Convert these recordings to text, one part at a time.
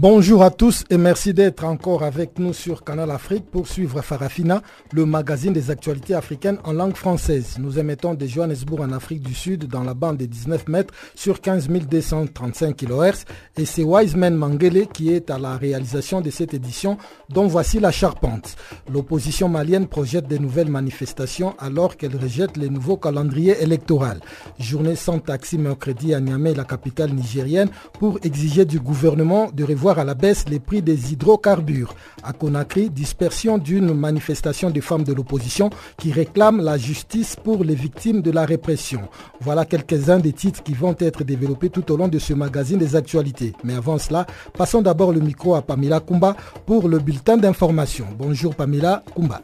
Bonjour à tous et merci d'être encore avec nous sur Canal Afrique pour suivre Farafina, le magazine des actualités africaines en langue française. Nous émettons de Johannesburg en Afrique du Sud dans la bande des 19 mètres sur 15 235 kHz et c'est Wiseman Mangele qui est à la réalisation de cette édition dont voici la charpente. L'opposition malienne projette de nouvelles manifestations alors qu'elle rejette les nouveaux calendriers électoraux. Journée sans taxi mercredi à Niamey, la capitale nigérienne, pour exiger du gouvernement de revoir à la baisse les prix des hydrocarbures. À Conakry, dispersion d'une manifestation des femmes de l'opposition qui réclament la justice pour les victimes de la répression. Voilà quelques-uns des titres qui vont être développés tout au long de ce magazine des actualités. Mais avant cela, passons d'abord le micro à Pamela Kumba pour le bulletin d'information. Bonjour Pamela Kumba.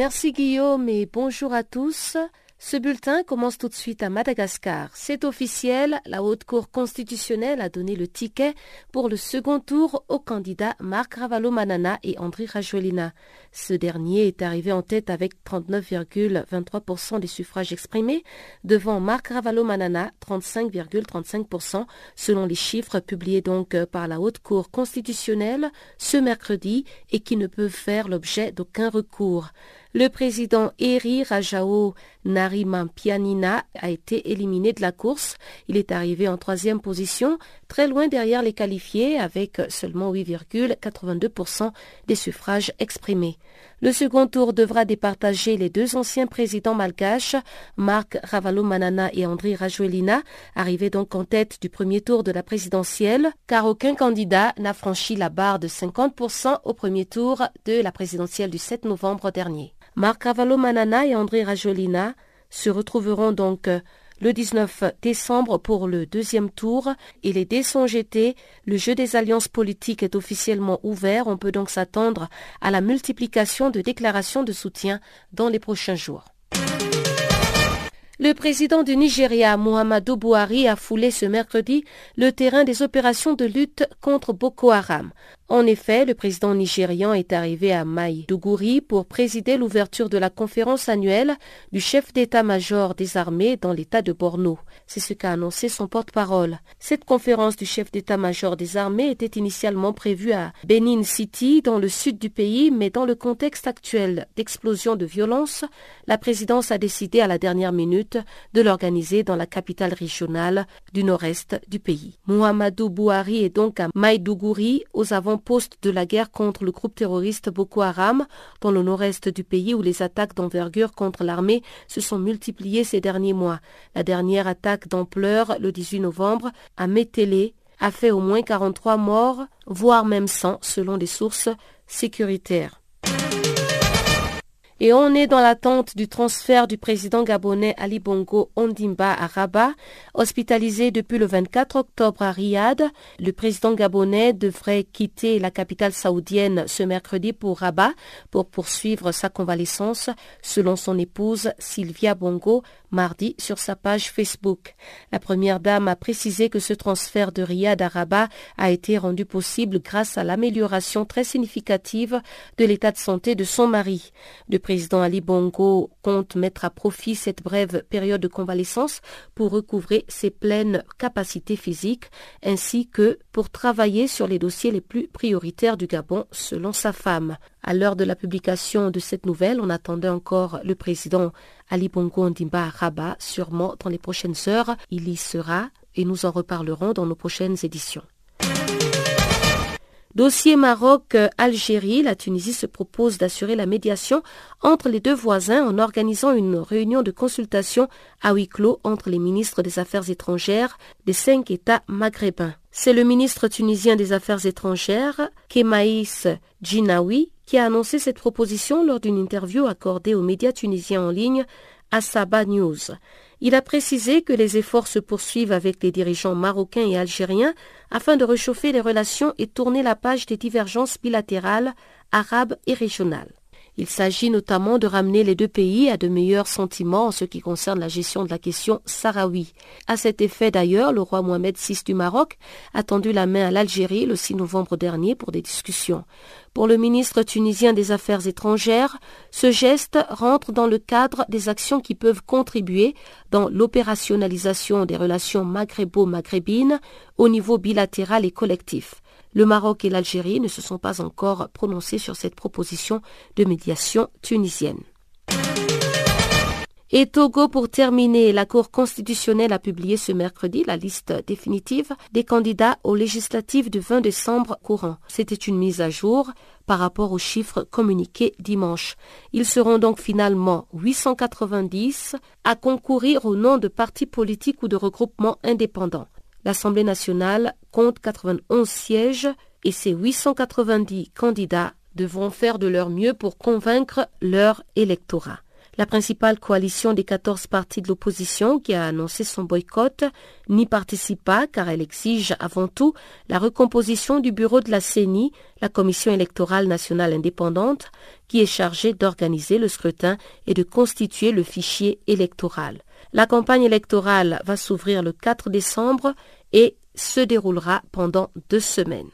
Merci Guillaume et bonjour à tous. Ce bulletin commence tout de suite à Madagascar. C'est officiel, la Haute Cour constitutionnelle a donné le ticket pour le second tour aux candidats Marc Ravalo-Manana et André Rajolina. Ce dernier est arrivé en tête avec 39,23% des suffrages exprimés, devant Marc Ravalo-Manana 35,35% selon les chiffres publiés donc par la Haute Cour constitutionnelle ce mercredi et qui ne peuvent faire l'objet d'aucun recours. Le président Eri Rajao Narimampianina a été éliminé de la course. Il est arrivé en troisième position, très loin derrière les qualifiés, avec seulement 8,82% des suffrages exprimés. Le second tour devra départager les deux anciens présidents malgaches, Marc Ravalo-Manana et André Rajoelina, arrivés donc en tête du premier tour de la présidentielle, car aucun candidat n'a franchi la barre de 50% au premier tour de la présidentielle du 7 novembre dernier. Marc Ravalo-Manana et André Rajolina se retrouveront donc le 19 décembre pour le deuxième tour et les dés sont jetés. Le jeu des alliances politiques est officiellement ouvert. On peut donc s'attendre à la multiplication de déclarations de soutien dans les prochains jours. Le président du Nigeria, Muhammadu Buhari, a foulé ce mercredi le terrain des opérations de lutte contre Boko Haram. En effet, le président nigérian est arrivé à Maïdougouri pour présider l'ouverture de la conférence annuelle du chef d'état-major des armées dans l'état de Borno. C'est ce qu'a annoncé son porte-parole. Cette conférence du chef d'état-major des armées était initialement prévue à Benin City, dans le sud du pays, mais dans le contexte actuel d'explosion de violence, la présidence a décidé à la dernière minute de l'organiser dans la capitale régionale du nord-est du pays. Muhammadu Buhari est donc à Maïdougouri, aux avant poste de la guerre contre le groupe terroriste Boko Haram dans le nord-est du pays où les attaques d'envergure contre l'armée se sont multipliées ces derniers mois. La dernière attaque d'ampleur, le 18 novembre, à Métélé, a fait au moins 43 morts, voire même 100 selon les sources sécuritaires. Et on est dans l'attente du transfert du président gabonais Ali Bongo Ondimba à Rabat. Hospitalisé depuis le 24 octobre à Riyad, le président gabonais devrait quitter la capitale saoudienne ce mercredi pour Rabat pour poursuivre sa convalescence, selon son épouse Sylvia Bongo, mardi sur sa page Facebook. La première dame a précisé que ce transfert de Riyad à Rabat a été rendu possible grâce à l'amélioration très significative de l'état de santé de son mari. Le président Ali Bongo compte mettre à profit cette brève période de convalescence pour recouvrer ses pleines capacités physiques ainsi que pour travailler sur les dossiers les plus prioritaires du Gabon selon sa femme. À l'heure de la publication de cette nouvelle, on attendait encore le président Ali Bongo Ndimba Rabat, sûrement dans les prochaines heures. Il y sera et nous en reparlerons dans nos prochaines éditions. Dossier Maroc-Algérie, la Tunisie se propose d'assurer la médiation entre les deux voisins en organisant une réunion de consultation à huis clos entre les ministres des Affaires étrangères des cinq États maghrébins. C'est le ministre tunisien des Affaires étrangères, Kemaïs Djinaoui, qui a annoncé cette proposition lors d'une interview accordée aux médias tunisiens en ligne à Saba News. Il a précisé que les efforts se poursuivent avec les dirigeants marocains et algériens afin de réchauffer les relations et tourner la page des divergences bilatérales, arabes et régionales. Il s'agit notamment de ramener les deux pays à de meilleurs sentiments en ce qui concerne la gestion de la question sahraoui. À cet effet d'ailleurs, le roi Mohamed VI du Maroc a tendu la main à l'Algérie le 6 novembre dernier pour des discussions. Pour le ministre tunisien des Affaires étrangères, ce geste rentre dans le cadre des actions qui peuvent contribuer dans l'opérationnalisation des relations maghrébo-maghrébines au niveau bilatéral et collectif. Le Maroc et l'Algérie ne se sont pas encore prononcés sur cette proposition de médiation tunisienne. Et Togo, pour terminer, la Cour constitutionnelle a publié ce mercredi la liste définitive des candidats aux législatives du 20 décembre courant. C'était une mise à jour par rapport aux chiffres communiqués dimanche. Ils seront donc finalement 890 à concourir au nom de partis politiques ou de regroupements indépendants. L'Assemblée nationale compte 91 sièges et ces 890 candidats devront faire de leur mieux pour convaincre leur électorat. La principale coalition des 14 partis de l'opposition qui a annoncé son boycott n'y participe pas car elle exige avant tout la recomposition du bureau de la CENI, la Commission électorale nationale indépendante, qui est chargée d'organiser le scrutin et de constituer le fichier électoral. La campagne électorale va s'ouvrir le 4 décembre et se déroulera pendant deux semaines.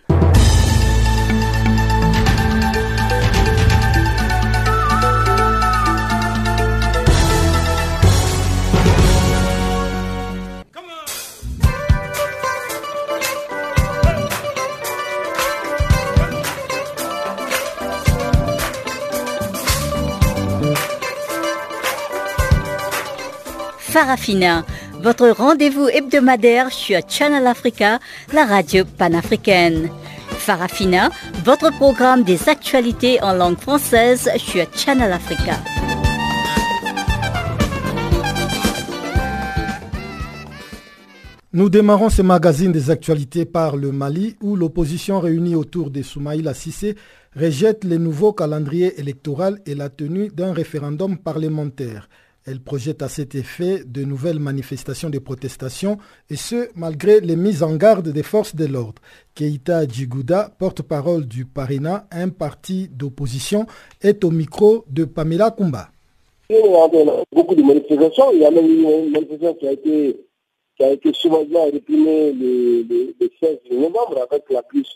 Farafina, votre rendez-vous hebdomadaire sur Channel Africa, la radio panafricaine. Farafina, votre programme des actualités en langue française sur Channel Africa. Nous démarrons ce magazine des actualités par le Mali où l'opposition réunie autour de Soumaïla Sissé rejette les nouveaux calendriers électoraux et la tenue d'un référendum parlementaire. Elle projette à cet effet de nouvelles manifestations de protestation, et ce, malgré les mises en garde des forces de l'ordre. Keita Djigouda, porte-parole du Parina, un parti d'opposition, est au micro de Pamela Kumba. Il y a beaucoup de manifestations. Il y a même une manifestation qui a été, qui a été réprimée le, 16 novembre avec la plus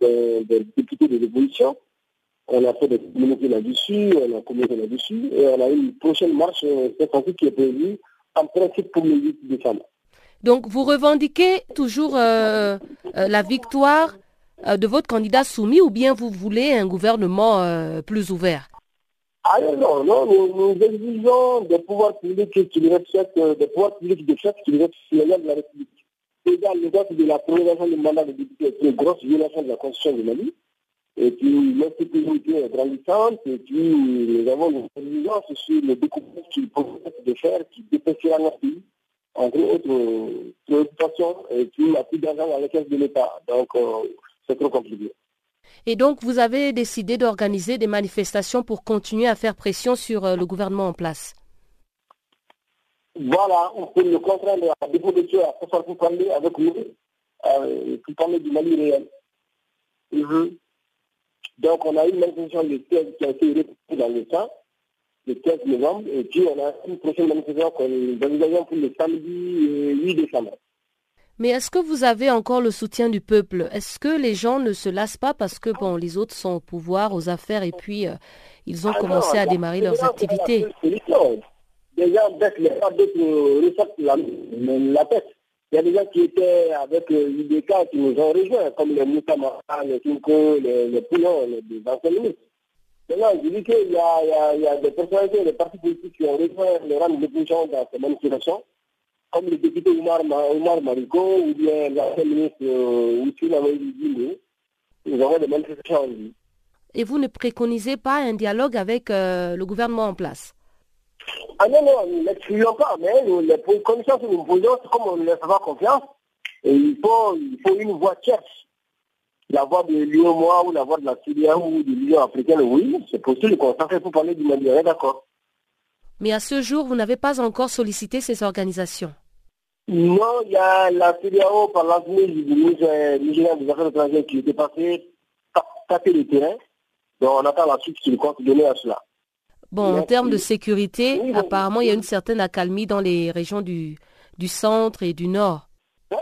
des députés de l'opposition. On a fait des communiqués là-dessus, on a communiqué là-dessus, et on a eu une prochaine marche, euh, cette fois qui est prévue en principe pour le 8 décembre. Donc vous revendiquez toujours euh, euh, la victoire de votre candidat soumis ou bien vous voulez un gouvernement plus ouvert? Ah non, non, nous, nous exigeons des pouvoirs publics qui respectent, des pouvoirs publics de fait qui respectent de la République. Déjà, le vote de la prolongation du mandat de député une grosse violation de la Constitution du Mali. Et puis l'insécurité est grandissante, et puis nous avons une exigence sur le découpage qu'il promettent de faire qui dépêchera notre pays, entre autres préoccupations, et puis il n'y a plus d'argent dans les caisses de l'État. Donc euh, c'est trop compliqué. Et donc vous avez décidé d'organiser des manifestations pour continuer à faire pression sur euh, le gouvernement en place? Voilà, on peut le contraindre à dépôt de à pour parler avec nous, euh, parler du Mali réel. Mm-hmm. Donc, on a eu une manifestation le 16 qui a été reprise dans le temps, le 15 novembre, et puis on a une prochaine manifestation qu'on pour le samedi 8 décembre. Mais est-ce que vous avez encore le soutien du peuple? Est-ce que les gens ne se lassent pas parce que bon, les autres sont au pouvoir, aux affaires, et puis euh, ils ont ah commencé à démarrer leurs activités? Déjà, les gens la, la tête. Il y a des gens qui étaient avec l'IDK qui nous ont rejoints, comme les Moussama, les Kinko, les, les Poulons, les, les anciens ministres. Maintenant, je dis qu'il y y, a, des personnalités, des partis politiques qui ont rejoint les rangs de gens dans ces manifestations, comme le député Oumar Mariko ou bien l'ancien ministre euh, Oussina Nous avons des manifestations en ligne. Et vous ne préconisez pas un dialogue avec euh, le gouvernement en place? Ah non, non, nous n'excluons pas, mais nous, les conditions que nous posons, comme on ne laisse pas confiance, et il, faut, il faut une voix tierce. La voix de l'UOMOA ou la voix de la Syrie ou de l'Union africaine, oui, c'est possible qu'on s'en fait pour parler du Mali, d'accord. Mais à ce jour, vous n'avez pas encore sollicité ces organisations. Non, il y a la CDAO par l'avenir du ministère des Affaires étrangères qui était passé taper le terrain. Donc on attend la suite qui compte donner à cela. Bon, en termes de sécurité, apparemment, il y a une certaine accalmie dans les régions du, du centre et du nord.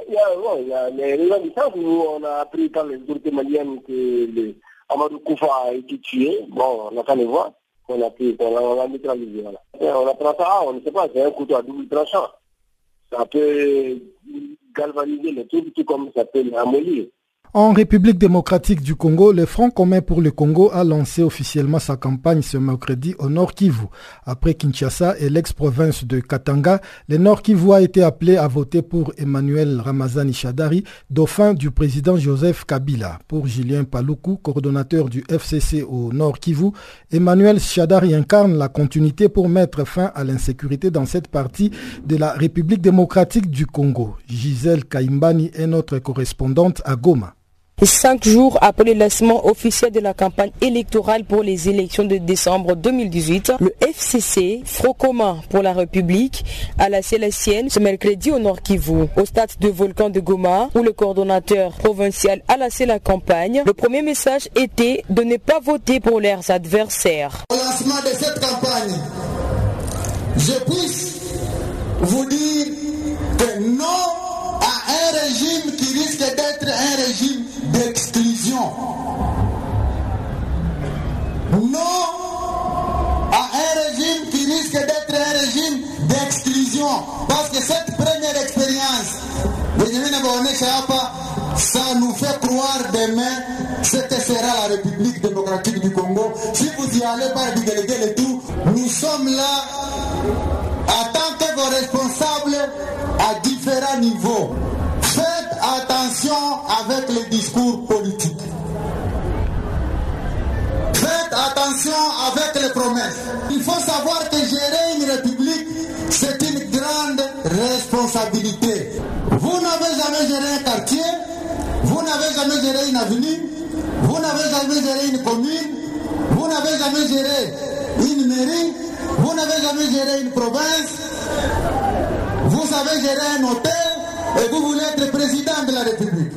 Il y a, il y a les régions du centre où on a appris par les autorités maliennes que le Amadou Koufa a été tué. Bon, on attend de voir. On a pu, on a neutralisé. Voilà. On apprend ça, on ne sait pas, c'est un couteau à double tranchant. Ça peut galvaniser les trucs, tout comme ça peut ramollir. En République démocratique du Congo, le Front commun pour le Congo a lancé officiellement sa campagne ce mercredi au Nord Kivu. Après Kinshasa et l'ex-province de Katanga, le Nord Kivu a été appelé à voter pour Emmanuel Ramazani Shadari, dauphin du président Joseph Kabila. Pour Julien Paloukou, coordonnateur du FCC au Nord Kivu, Emmanuel Shadari incarne la continuité pour mettre fin à l'insécurité dans cette partie de la République démocratique du Congo. Gisèle Kaimbani est notre correspondante à Goma. Cinq jours après le lancement officiel de la campagne électorale pour les élections de décembre 2018, le FCC, Front commun pour la République, a lancé la sienne ce mercredi au Nord Kivu, au stade de Volcan de Goma, où le coordonnateur provincial a lancé la campagne. Le premier message était de ne pas voter pour leurs adversaires. Au lancement de cette campagne, je puisse vous dire que non à un régime qui risque d'être un régime d'exclusion. Non à un régime qui risque d'être un régime d'exclusion. Parce que cette première expérience, ça nous fait croire demain ce que sera la République démocratique du Congo. Si vous y allez par du délégué et tout, nous sommes là en tant que vos responsables à différents niveaux. Faites attention avec les discours politiques. Attention avec les promesses. Il faut savoir que gérer une république, c'est une grande responsabilité. Vous n'avez jamais géré un quartier, vous n'avez jamais géré une avenue, vous n'avez jamais géré une commune, vous n'avez jamais géré une mairie, vous n'avez jamais géré une province, vous avez géré un hôtel, et vous voulez être président de la République.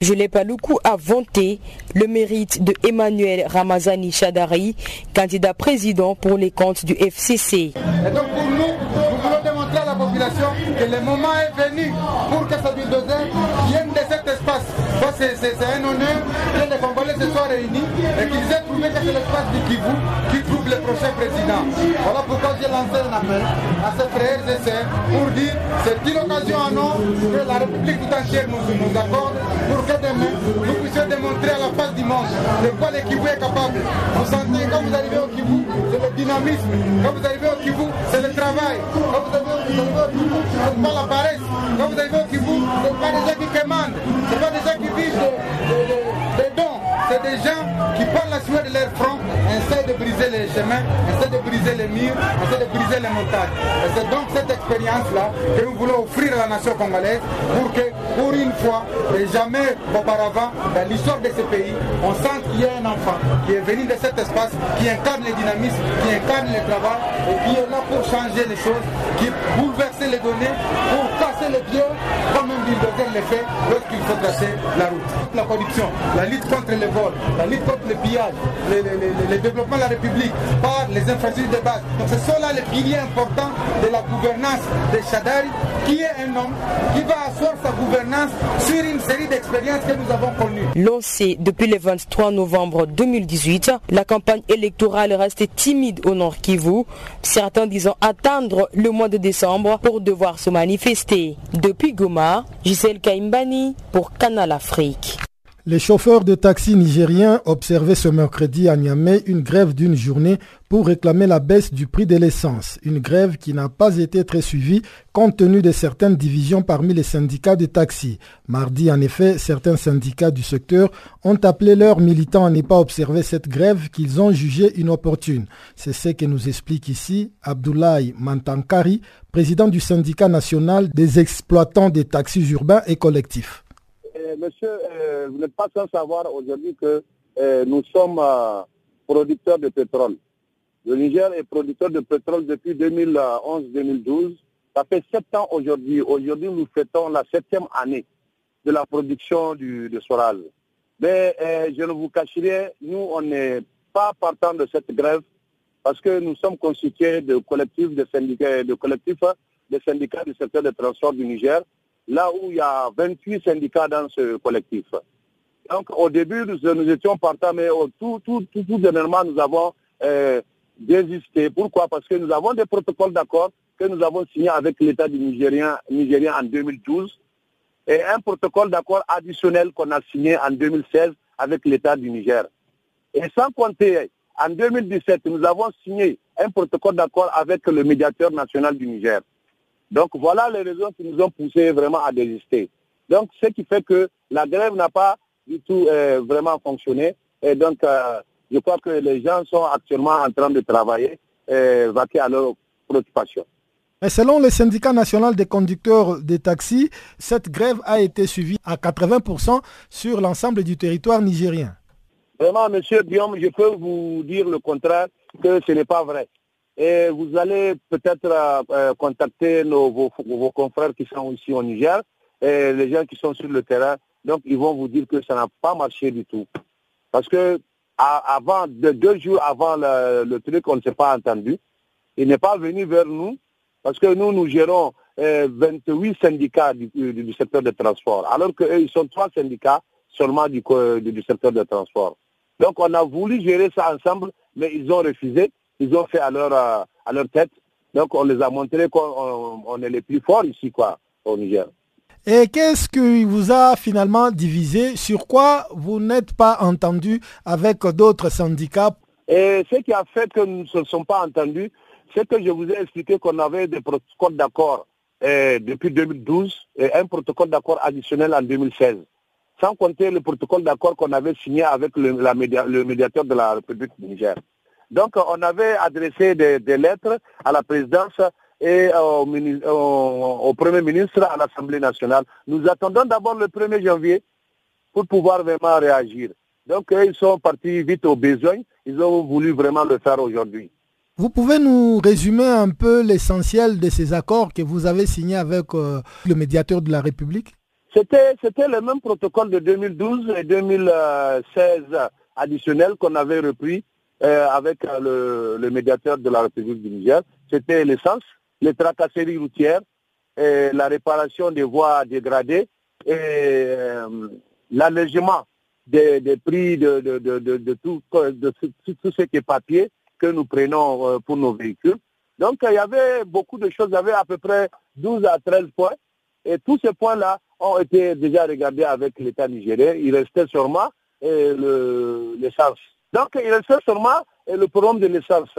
Jules Paloukou a vanté le mérite de Emmanuel Ramazani Chadari, candidat président pour les comptes du FCC. Et donc pour nous, nous voulons démontrer à la population que le moment est venu pour que ce bulldozer vienne de cet espace. C'est un honneur que les Congolais se soient réunis et qu'ils aient trouvé que c'est l'espace du Kivu qui trouve le prochain président. Voilà pourquoi j'ai lancé un appel à ces frères et sœurs pour dire c'est une occasion à nous que la République tout entière nous, nous accorde pour que demain nous puissions démontrer à la face du monde de quoi le Kivu est capable. Vous sentez quand vous arrivez au Kivu, c'est le dynamisme. Quand vous arrivez au Kivu, c'est le travail. Quand vous arrivez au Kivu, c'est pas la paresse. Quand vous arrivez au Kivu, c'est pas des gens qui commandent. C'est pas des gens qui vivent des dons. C'est des gens qui parlent de leur front, essaient de briser les chemins, essaient de briser les murs, essaient de briser les montagnes. Et c'est donc cette expérience-là que nous voulons offrir à la nation congolaise pour que, pour une fois et jamais auparavant, dans l'histoire de ce pays, on sente qu'il y a un enfant qui est venu de cet espace, qui incarne le dynamisme, qui incarne le travail et qui est là pour changer les choses, qui bouleverser les données, pour casser les pieds, comme un bulldozer le fait lorsqu'il faut tracer la route. La corruption, la lutte contre les vols, la lutte contre le le, développement de la République par les infrastructures de base. Donc ce sont là les piliers importants de la gouvernance de Chadari, qui est un homme qui va asseoir sa gouvernance sur une série d'expériences que nous avons connues. Lancée depuis le 23 novembre 2018, la campagne électorale reste timide au Nord Kivu, certains disant attendre le mois de décembre pour devoir se manifester. Depuis Goma, Gisèle Kaimbani pour Canal Afrique. Les chauffeurs de taxi nigériens observaient ce mercredi à Niamey une grève d'une journée pour réclamer la baisse du prix de l'essence. Une grève qui n'a pas été très suivie compte tenu de certaines divisions parmi les syndicats de taxi. Mardi, en effet, certains syndicats du secteur ont appelé leurs militants à ne pas observer cette grève qu'ils ont jugée inopportune. C'est ce que nous explique ici Abdoulaye Mantankari, président du syndicat national des exploitants des taxis urbains et collectifs monsieur, euh, vous n'êtes pas sans savoir aujourd'hui que euh, nous sommes euh, producteurs de pétrole. Le Niger est producteur de pétrole depuis 2011-2012. Ça fait sept ans aujourd'hui. Aujourd'hui, nous fêtons la septième année de la production du, Soral. Mais euh, je ne vous cacherai, nous, on n'est pas partant de cette grève parce que nous sommes constitués de collectifs de syndicats, de collectifs de syndicats du secteur de transport du Niger, là où il y a 28 syndicats dans ce collectif. Donc au début, nous, étions partants, mais tout, tout, tout, tout dernièrement, nous avons euh, désisté. Pourquoi? Parce que nous avons des protocoles d'accord que nous avons signés avec l'État du Nigérien, Nigérien en 2012 et un protocole d'accord additionnel qu'on a signé en 2016 avec l'État du Niger. Et sans compter, en 2017, nous avons signé un protocole d'accord avec le médiateur national du Niger. Donc voilà les raisons qui nous ont poussé vraiment à désister. Donc ce qui fait que la grève n'a pas du tout euh, vraiment fonctionné. Et donc euh, je crois que les gens sont actuellement en train de travailler et vaquer à leurs préoccupations selon le syndicat national des conducteurs des taxis, cette grève a été suivie à 80% sur l'ensemble du territoire nigérien. Vraiment, monsieur Guillaume, je peux vous dire le contraire, que ce n'est pas vrai. Et vous allez peut-être euh, contacter nos, vos, confrères qui sont ici au Niger, et les gens qui sont sur le terrain, donc ils vont vous dire que ça n'a pas marché du tout. Parce que avant, deux jours avant le, truc, on ne s'est pas entendu. Il n'est pas venu vers nous parce que nous, nous gérons 28 euh, syndicats du, secteur de transport, alors qu'eux, ils sont trois syndicats seulement du, du, secteur de transport. Donc on a voulu gérer ça ensemble, mais ils ont refusé. Ils ont fait à leur, euh, à leur tête. Donc on les a montré qu'on est les plus forts ici, quoi, au Niger. Et qu'est-ce qui vous a finalement divisé? Sur quoi vous n'êtes pas entendu avec d'autres syndicats? Et ce qui a fait que nous ne sommes pas entendus, c'est que je vous ai expliqué qu'on avait des protocoles d'accord eh, depuis 2012 et un protocole d'accord additionnel en 2016, sans compter le protocole d'accord qu'on avait signé avec le, médiateur de la République du Niger. Donc on avait adressé des, lettres à la présidence et au, Premier ministre à l'Assemblée nationale. Nous attendons d'abord le 1er janvier pour pouvoir vraiment réagir. Donc ils sont partis vite au besoin, ils ont voulu vraiment le faire aujourd'hui. Vous pouvez nous résumer un peu l'essentiel de ces accords que vous avez signés avec euh, le médiateur de la République? C'était le même protocole de 2012 et 2016 additionnel qu'on avait repris euh, avec euh, le, médiateur de la République du Niger. C'était l'essence, les tracasseries routières, la réparation des voies dégradées et l'allègement des, prix de, tout, tout ce qui est papier que nous prenons euh, pour nos véhicules. Donc il y avait beaucoup de choses, il y avait à peu près 12 à 13 points. Et tous ces points-là ont été déjà regardés avec l'État nigérien. Il restait sûrement l'essence. Donc il restait sûrement le problème de l'essence.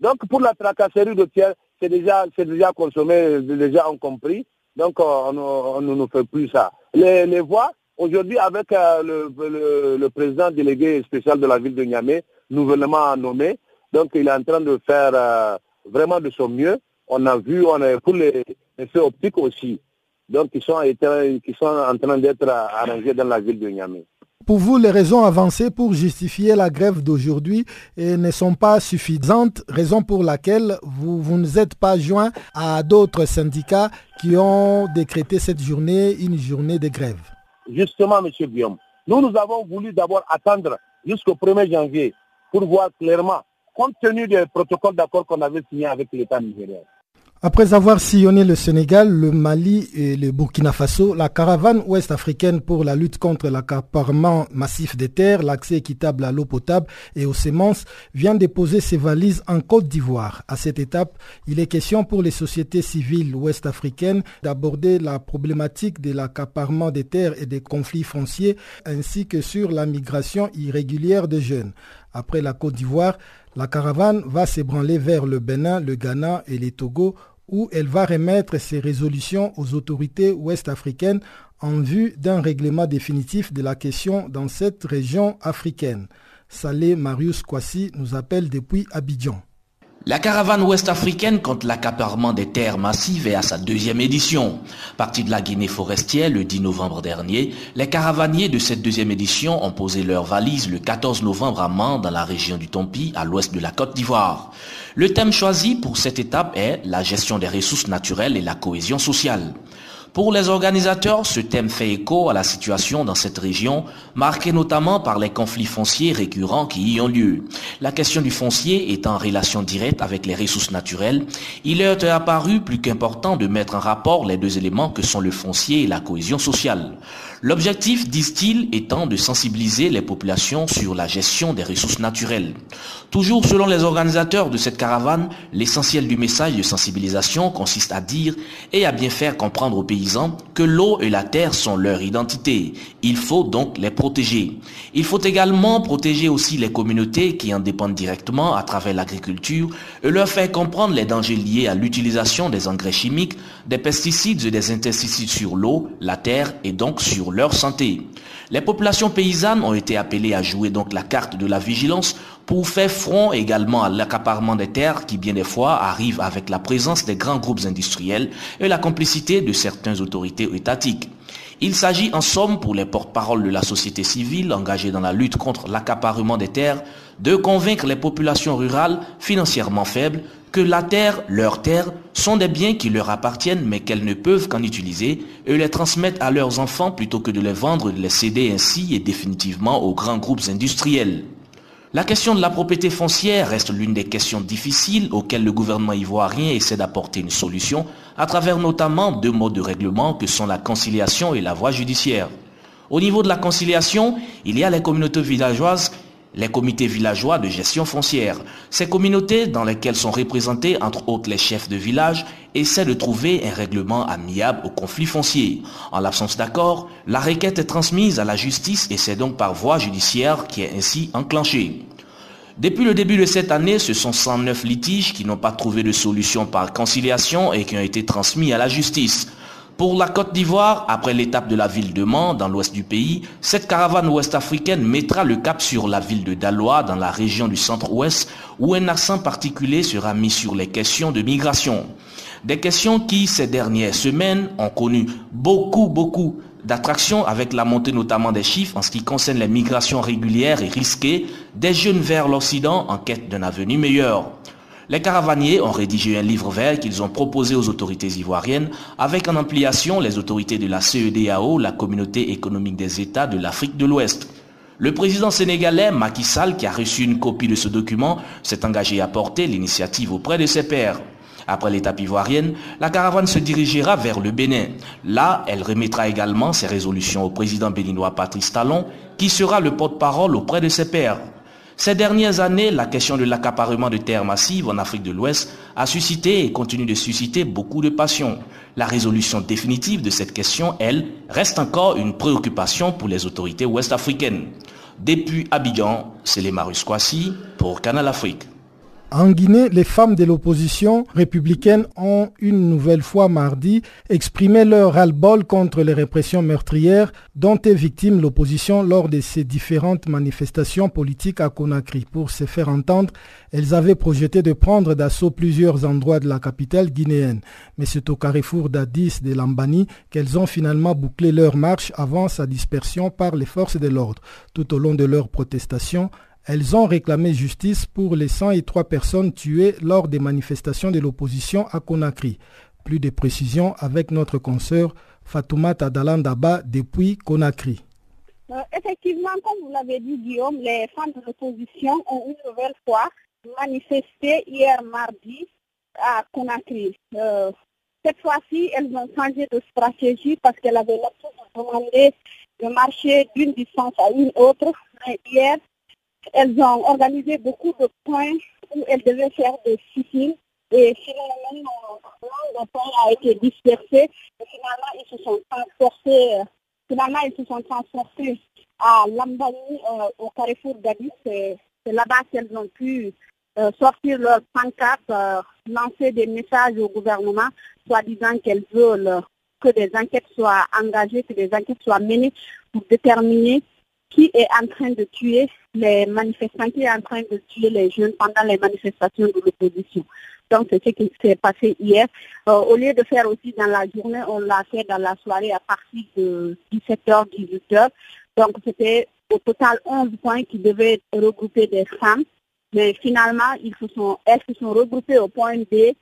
Donc pour la tracasserie de tiers, c'est déjà, déjà consommé, déjà on compris. Donc on ne fait plus ça. Les, voies, aujourd'hui avec euh, le, le, président délégué spécial de la ville de Niamey, nouvellement nommé, donc il est en train de faire euh, vraiment de son mieux. On a vu, on a pour les effets optiques aussi. Donc ils sont, qui sont en train d'être arrangés dans la ville de Niamey. Pour vous, les raisons avancées pour justifier la grève d'aujourd'hui ne sont pas suffisantes, raison pour laquelle vous, vous ne êtes pas joint à d'autres syndicats qui ont décrété cette journée une journée de grève. Justement, M. Guillaume, nous, nous avons voulu d'abord attendre jusqu'au 1er janvier pour voir clairement compte tenu des protocoles d'accord qu'on avait signé avec l'État nigérien. Après avoir sillonné le Sénégal, le Mali et le Burkina Faso, la caravane ouest-africaine pour la lutte contre l'accaparement massif des terres, l'accès équitable à l'eau potable et aux semences vient déposer ses valises en Côte d'Ivoire. À cette étape, il est question pour les sociétés civiles ouest-africaines d'aborder la problématique de l'accaparement des terres et des conflits fonciers ainsi que sur la migration irrégulière des jeunes. Après la Côte d'Ivoire, la caravane va s'ébranler vers le Bénin, le Ghana et les Togo où elle va remettre ses résolutions aux autorités ouest-africaines en vue d'un règlement définitif de la question dans cette région africaine. Salé Marius Kwasi nous appelle depuis Abidjan. La caravane ouest-africaine contre l'accaparement des terres massives est à sa deuxième édition. Parti de la Guinée forestière le 10 novembre dernier, les caravaniers de cette deuxième édition ont posé leurs valises le 14 novembre à Mans dans la région du Tompi, à l'ouest de la Côte d'Ivoire. Le thème choisi pour cette étape est la gestion des ressources naturelles et la cohésion sociale. Pour les organisateurs, ce thème fait écho à la situation dans cette région, marquée notamment par les conflits fonciers récurrents qui y ont lieu. La question du foncier est en relation directe avec les ressources naturelles. Il est apparu plus qu'important de mettre en rapport les deux éléments que sont le foncier et la cohésion sociale. L'objectif, disent-ils, étant de sensibiliser les populations sur la gestion des ressources naturelles. Toujours selon les organisateurs de cette caravane, l'essentiel du message de sensibilisation consiste à dire et à bien faire comprendre aux paysans que l'eau et la terre sont leur identité. Il faut donc les protéger. Il faut également protéger aussi les communautés qui en dépendent directement à travers l'agriculture et leur faire comprendre les dangers liés à l'utilisation des engrais chimiques, des pesticides et des insecticides sur l'eau, la terre et donc sur leur santé. Les populations paysannes ont été appelées à jouer donc la carte de la vigilance pour faire front également à l'accaparement des terres qui bien des fois arrive avec la présence des grands groupes industriels et la complicité de certaines autorités étatiques. Il s'agit en somme pour les porte-paroles de la société civile engagée dans la lutte contre l'accaparement des terres de convaincre les populations rurales financièrement faibles que la terre, leurs terres, sont des biens qui leur appartiennent mais qu'elles ne peuvent qu'en utiliser et les transmettre à leurs enfants plutôt que de les vendre de les céder ainsi et définitivement aux grands groupes industriels. La question de la propriété foncière reste l'une des questions difficiles auxquelles le gouvernement ivoirien essaie d'apporter une solution à travers notamment deux modes de règlement que sont la conciliation et la voie judiciaire. Au niveau de la conciliation, il y a les communautés villageoises les comités villageois de gestion foncière. Ces communautés, dans lesquelles sont représentés entre autres les chefs de village, essaient de trouver un règlement amiable au conflit foncier. En l'absence d'accord, la requête est transmise à la justice et c'est donc par voie judiciaire qui est ainsi enclenchée. Depuis le début de cette année, ce sont 109 litiges qui n'ont pas trouvé de solution par conciliation et qui ont été transmis à la justice. Pour la Côte d'Ivoire, après l'étape de la ville de Mans, dans l'ouest du pays, cette caravane ouest-africaine mettra le cap sur la ville de Daloa, dans la région du centre-ouest, où un accent particulier sera mis sur les questions de migration. Des questions qui, ces dernières semaines, ont connu beaucoup, beaucoup d'attraction avec la montée notamment des chiffres en ce qui concerne les migrations régulières et risquées des jeunes vers l'Occident en quête d'un avenir meilleur. Les caravaniers ont rédigé un livre vert qu'ils ont proposé aux autorités ivoiriennes avec en ampliation les autorités de la CEDAO, la communauté économique des États de l'Afrique de l'Ouest. Le président sénégalais Macky Sall, qui a reçu une copie de ce document, s'est engagé à porter l'initiative auprès de ses pairs. Après l'étape ivoirienne, la caravane se dirigera vers le Bénin. Là, elle remettra également ses résolutions au président béninois Patrice Talon, qui sera le porte-parole auprès de ses pairs. Ces dernières années, la question de l'accaparement de terres massives en Afrique de l'Ouest a suscité et continue de susciter beaucoup de passion. La résolution définitive de cette question, elle, reste encore une préoccupation pour les autorités ouest-africaines. Depuis Abidjan, c'est les Marus pour Canal Afrique. En Guinée, les femmes de l'opposition républicaine ont une nouvelle fois mardi exprimé leur ras-le-bol contre les répressions meurtrières dont est victime l'opposition lors de ces différentes manifestations politiques à Conakry. Pour se faire entendre, elles avaient projeté de prendre d'assaut plusieurs endroits de la capitale guinéenne. Mais c'est au carrefour d'Addis de Lambani qu'elles ont finalement bouclé leur marche avant sa dispersion par les forces de l'ordre. Tout au long de leur protestation, elles ont réclamé justice pour les 103 personnes tuées lors des manifestations de l'opposition à Conakry. Plus de précisions avec notre consoeur Fatoumata Dalandaba depuis Conakry. Euh, effectivement, comme vous l'avez dit Guillaume, les femmes de l'opposition ont une nouvelle fois manifesté hier mardi à Conakry. Euh, cette fois-ci, elles ont changé de stratégie parce qu'elles avaient l'habitude de demander de marcher d'une distance à une autre. Mais hier, elles ont organisé beaucoup de points où elles devaient faire des sit et finalement, le point a été dispersé et finalement, ils se sont transportés, finalement, ils se sont à Lambani, euh, au carrefour d'Addis. C'est là-bas qu'elles ont pu euh, sortir leur pancarte, euh, lancer des messages au gouvernement, soit disant qu'elles veulent que des enquêtes soient engagées, que des enquêtes soient menées pour déterminer qui est en train de tuer les manifestants, qui est en train de tuer les jeunes pendant les manifestations de l'opposition. Donc, c'est ce qui s'est passé hier. Euh, au lieu de faire aussi dans la journée, on l'a fait dans la soirée à partir de 17h, 18h. Donc, c'était au total 11 points qui devaient regrouper des femmes. Mais finalement, ils se sont, elles se sont regroupées au point D.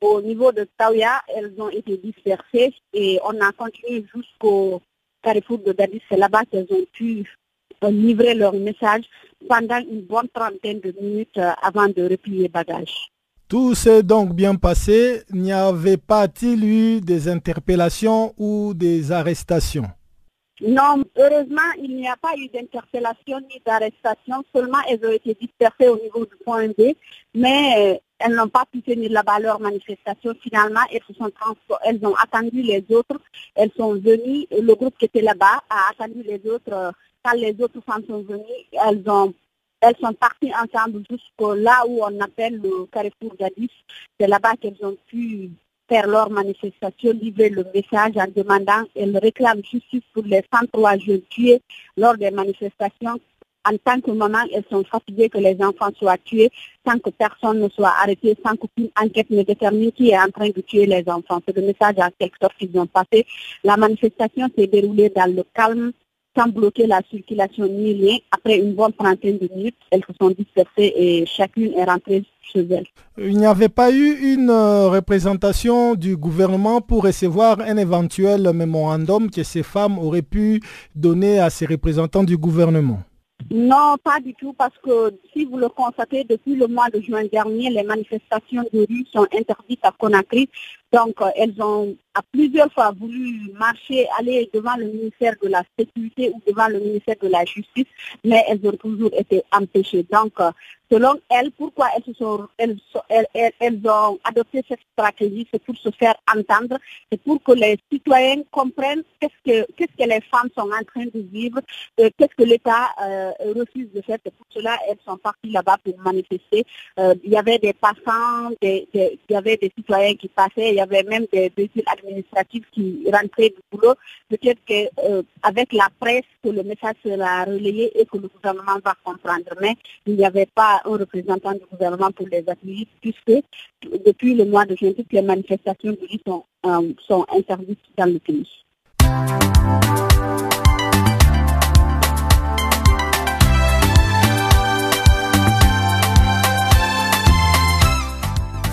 Au niveau de Taouya, elles ont été dispersées et on a continué jusqu'au carrefour de Dadis. C'est là-bas qu'elles ont pu livrer leur message pendant une bonne trentaine de minutes euh, avant de replier bagages. Tout s'est donc bien passé. N'y avait pas-il eu des interpellations ou des arrestations? Non, heureusement, il n'y a pas eu d'interpellation ni d'arrestation. Seulement, elles ont été dispersées au niveau du point B, mais euh, elles n'ont pas pu tenir là-bas leur manifestation. Finalement, elles, se sont elles ont attendu les autres. Elles sont venues. Le groupe qui était là-bas a attendu les autres. Quand les autres femmes sont venues, elles ont elles sont parties ensemble jusqu'au là où on appelle le carrefour d'Addis. C'est là-bas qu'elles ont pu faire leur manifestation, livrer le message en demandant, elles réclament justice pour les 103 jeunes tués lors des manifestations. En tant que maman, elles sont fatiguées que les enfants soient tués sans que personne ne soit arrêté, sans qu'aucune enquête ne détermine qui est en train de tuer les enfants. C'est le message en quelque sorte qu'ils ont passé. La manifestation s'est déroulée dans le calme, sans bloquer la circulation ni rien. Après une bonne trentaine de minutes, elles se sont dispersées et chacune est rentrée chez elle. Il n'y avait pas eu une euh, représentation du gouvernement pour recevoir un éventuel mémorandum que ces femmes auraient pu donner à ces représentants du gouvernement. Non, pas du tout, parce que si vous le constatez, depuis le mois de juin dernier, les manifestations de rue sont interdites à Conakry. Donc, euh, elles ont à plusieurs fois voulu marcher, aller devant le ministère de la Sécurité ou devant le ministère de la Justice, mais elles ont toujours été empêchées. Donc, euh, selon elles, pourquoi elles, se sont, elles, elles, ont adopté cette stratégie? C'est pour se faire entendre, c'est pour que les citoyens comprennent qu'est-ce que, qu'est-ce que les femmes sont en train de vivre, euh, qu'est-ce que l'État refuse de faire. C'est pour cela qu'elles sont parties là-bas pour manifester. il y avait des passants, il y avait des citoyens qui passaient, y avait même des véhicules administratifs qui rentraient du boulot. Peut-être qu'avec euh, la presse, que le message sera relayé et que le gouvernement va comprendre. Mais il n'y avait pas un représentant du gouvernement pour les accueillir, puisque depuis le mois de juin, toutes les manifestations sont, euh, sont interdites dans le pays.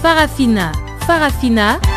Farafina, Farafina.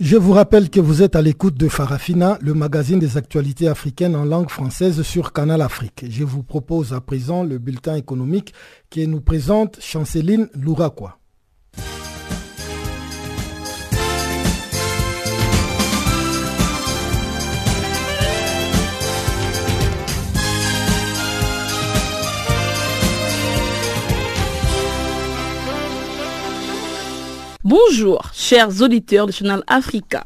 Je vous rappelle que vous êtes à l'écoute de Farafina, le magazine des actualités africaines en langue française sur Canal Afrique. Je vous propose à présent le bulletin économique qui nous présente Chanceline Louraquois. Bonjour, chers auditeurs de Channel Africa.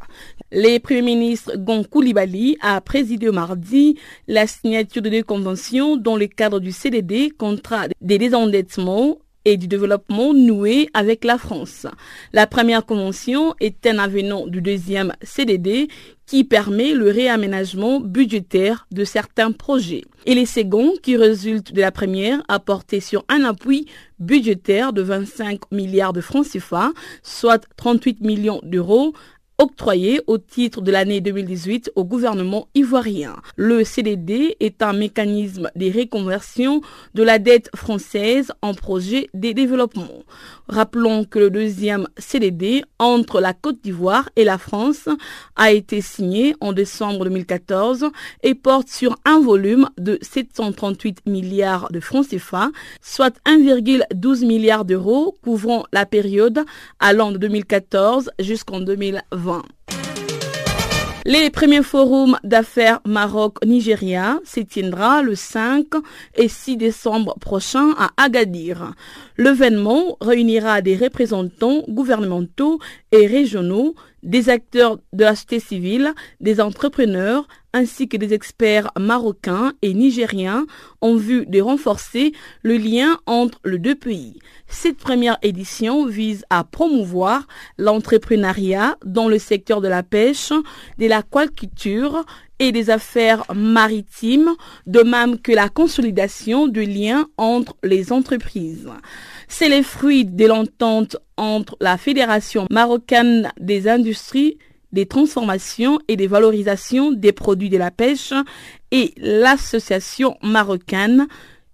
Le Premier ministre Gon Koulibaly a présidé mardi la signature de deux conventions dans le cadre du CDD, contrat des désendettements et du développement noué avec la France. La première convention est un avenant du deuxième CDD qui permet le réaménagement budgétaire de certains projets. Et les seconds, qui résultent de la première, a porté sur un appui budgétaire de 25 milliards de francs CFA, soit 38 millions d'euros octroyé au titre de l'année 2018 au gouvernement ivoirien. Le CDD est un mécanisme de reconversion de la dette française en projet de développement. Rappelons que le deuxième CDD entre la Côte d'Ivoire et la France a été signé en décembre 2014 et porte sur un volume de 738 milliards de francs CFA, soit 1,12 milliard d'euros couvrant la période allant de 2014 jusqu'en 2020. Les premiers forums d'affaires Maroc-Nigeria s'étiendra le 5 et 6 décembre prochain à Agadir. L'événement réunira des représentants gouvernementaux et régionaux, des acteurs de la société civile, des entrepreneurs, ainsi que des experts marocains et nigériens en vue de renforcer le lien entre les deux pays. Cette première édition vise à promouvoir l'entrepreneuriat dans le secteur de la pêche, de l'aquaculture et des affaires maritimes, de même que la consolidation de liens entre les entreprises. C'est le fruit de l'entente entre la Fédération marocaine des industries des transformations et des valorisations des produits de la pêche et l'Association marocaine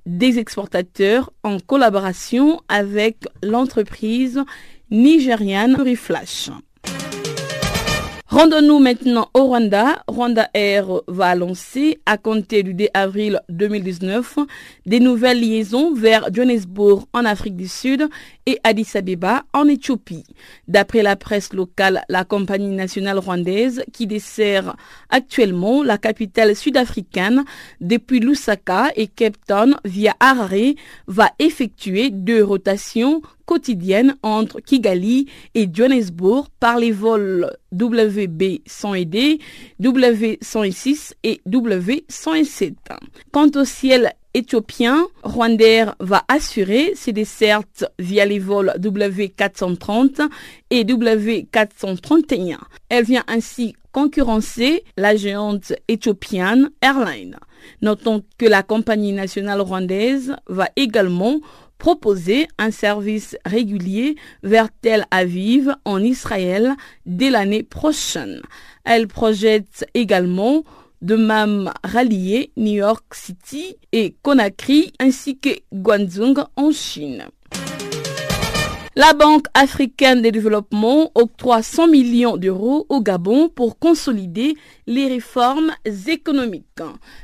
des exportateurs en collaboration avec l'entreprise nigériane Reflash. Rendons-nous maintenant au Rwanda. Rwanda Air va lancer, à compter du 2 avril 2019, des nouvelles liaisons vers Johannesburg en Afrique du Sud et Addis Abeba en Éthiopie. D'après la presse locale, la compagnie nationale rwandaise qui dessert actuellement la capitale sud-africaine depuis Lusaka et Cape Town via Harare va effectuer deux rotations quotidienne entre Kigali et Johannesburg par les vols WB100D, W106 et W107. Quant au ciel éthiopien, Rwandair va assurer ses dessertes via les vols W430 et W431. Elle vient ainsi concurrencer la géante éthiopienne Airline. Notons que la compagnie nationale rwandaise va également proposer un service régulier vers Tel Aviv en Israël dès l'année prochaine. Elle projette également de même rallier New York City et Conakry ainsi que Guangzhou en Chine. La Banque africaine de développement octroie 100 millions d'euros au Gabon pour consolider les réformes économiques.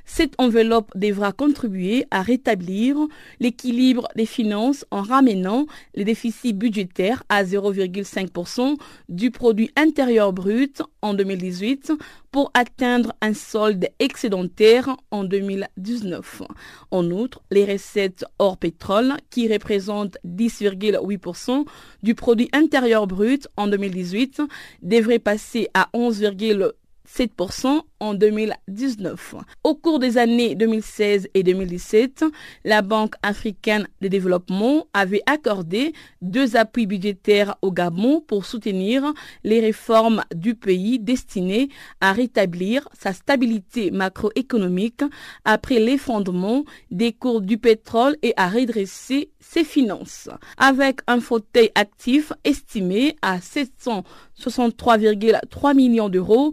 Cette enveloppe devra contribuer à rétablir l'équilibre des finances en ramenant les déficits budgétaires à 0,5% du produit intérieur brut en 2018 pour atteindre un solde excédentaire en 2019. En outre, les recettes hors pétrole, qui représentent 10,8% du produit intérieur brut en 2018, devraient passer à 11,3% 7% en 2019. Au cours des années 2016 et 2017, la Banque africaine de développement avait accordé deux appuis budgétaires au Gabon pour soutenir les réformes du pays destinées à rétablir sa stabilité macroéconomique après l'effondrement des cours du pétrole et à redresser ses finances. Avec un fauteuil actif estimé à 763,3 millions d'euros,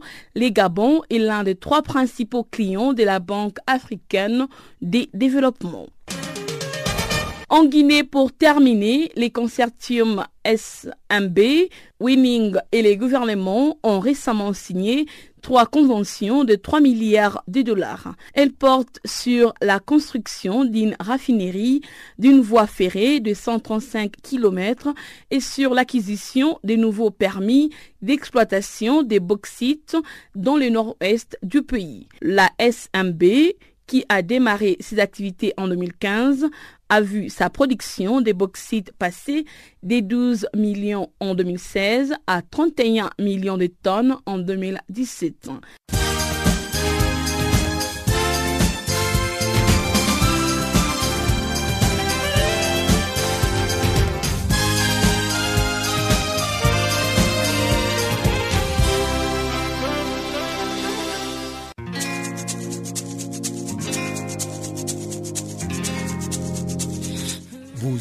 Gabon est l'un des trois principaux clients de la Banque africaine des développements. En Guinée, pour terminer, les consortiums SMB, Winning et les gouvernements ont récemment signé trois conventions de 3 milliards de dollars. Elles portent sur la construction d'une raffinerie, d'une voie ferrée de 135 km et sur l'acquisition de nouveaux permis d'exploitation des bauxites dans le nord-ouest du pays. La SMB qui a démarré ses activités en 2015, a vu sa production des bauxites passer des 12 millions en 2016 à 31 millions de tonnes en 2017.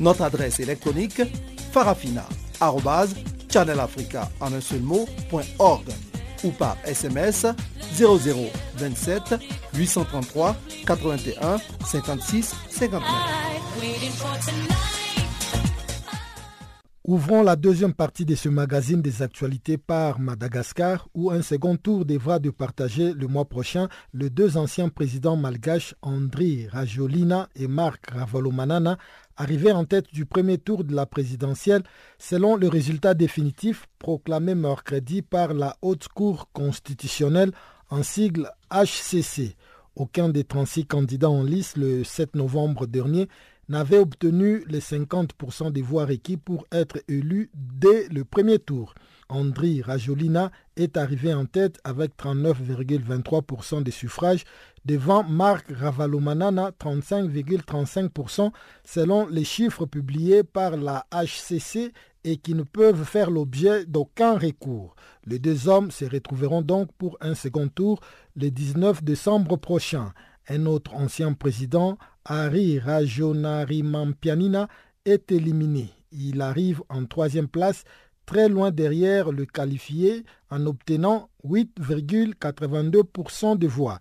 Notre adresse électronique farafina channelafrica en un seul ou par SMS 0027 833 81 56 59. Ouvrons la deuxième partie de ce magazine des actualités par Madagascar, où un second tour devra de partager le mois prochain les deux anciens présidents malgaches Andri Rajolina et Marc Ravalomanana, arrivés en tête du premier tour de la présidentielle, selon le résultat définitif proclamé mercredi par la Haute Cour constitutionnelle en sigle HCC. Aucun des 36 candidats en lice le 7 novembre dernier n'avait obtenu les 50% des voix requis pour être élu dès le premier tour. Andri Rajolina est arrivé en tête avec 39,23% des suffrages devant Marc Ravalomanana 35,35% selon les chiffres publiés par la HCC et qui ne peuvent faire l'objet d'aucun recours. Les deux hommes se retrouveront donc pour un second tour le 19 décembre prochain. Un autre ancien président, Hari Rajonarimanpianina, est éliminé. Il arrive en troisième place, très loin derrière le qualifié, en obtenant 8,82% de voix.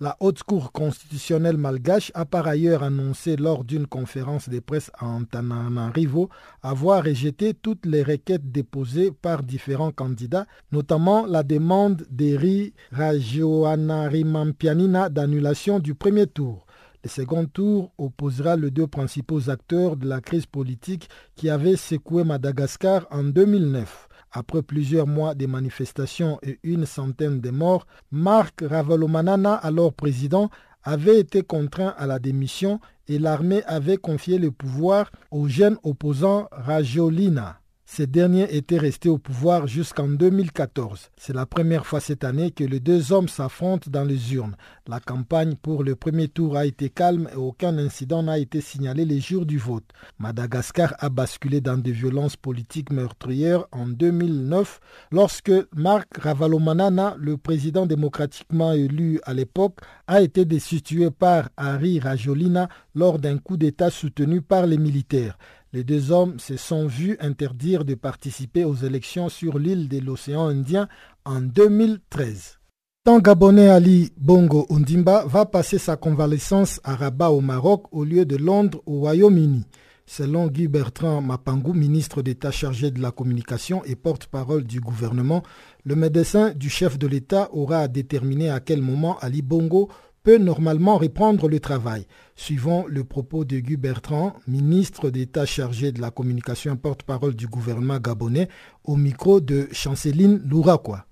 La Haute Cour constitutionnelle malgache a par ailleurs annoncé lors d'une conférence de presse à Antananarivo avoir rejeté toutes les requêtes déposées par différents candidats, notamment la demande d'Eri Rajoanarimanpianina d'annulation du premier tour. Le second tour opposera les deux principaux acteurs de la crise politique qui avait secoué Madagascar en 2009. Après plusieurs mois de manifestations et une centaine de morts, Marc Ravalomanana, alors président, avait été contraint à la démission et l'armée avait confié le pouvoir au jeune opposant Rajolina. Ces derniers étaient restés au pouvoir jusqu'en 2014. C'est la première fois cette année que les deux hommes s'affrontent dans les urnes. La campagne pour le premier tour a été calme et aucun incident n'a été signalé les jours du vote. Madagascar a basculé dans des violences politiques meurtrières en 2009 lorsque Marc Ravalomanana, le président démocratiquement élu à l'époque, a été destitué par Harry Rajolina lors d'un coup d'État soutenu par les militaires. Les deux hommes se sont vus interdire de participer aux élections sur l'île de l'océan Indien en 2013. Tant Gabonais Ali Bongo Undimba va passer sa convalescence à Rabat au Maroc au lieu de Londres au Royaume-Uni. Selon Guy Bertrand Mapangou, ministre d'État chargé de la communication et porte-parole du gouvernement, le médecin du chef de l'État aura à déterminer à quel moment Ali Bongo peut normalement reprendre le travail. Suivant le propos de Guy Bertrand, ministre d'État chargé de la communication porte-parole du gouvernement gabonais, au micro de Chanceline Louraquois.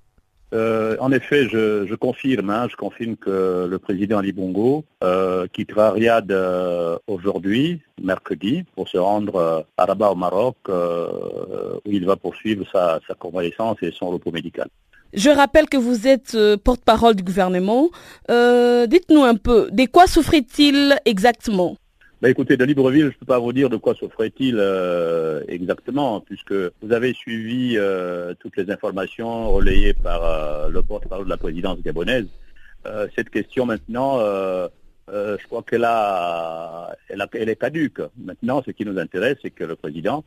Euh, en effet, je, confirme, hein, je confirme que le président Ali Bongo euh, quittera Riyad euh, aujourd'hui, mercredi, pour se rendre à Rabat au Maroc, où il va poursuivre sa convalescence et son repos médical. Je rappelle que vous êtes euh, porte-parole du gouvernement. Euh, dites-nous un peu, de quoi souffrait-il exactement? Bah écoutez, de Libreville, je ne peux pas vous dire de quoi souffrait-il euh, exactement, puisque vous avez suivi toutes les informations relayées par le porte-parole de la présidence gabonaise. cette question maintenant, je crois qu'elle elle est caduque. Maintenant, ce qui nous intéresse, c'est que le président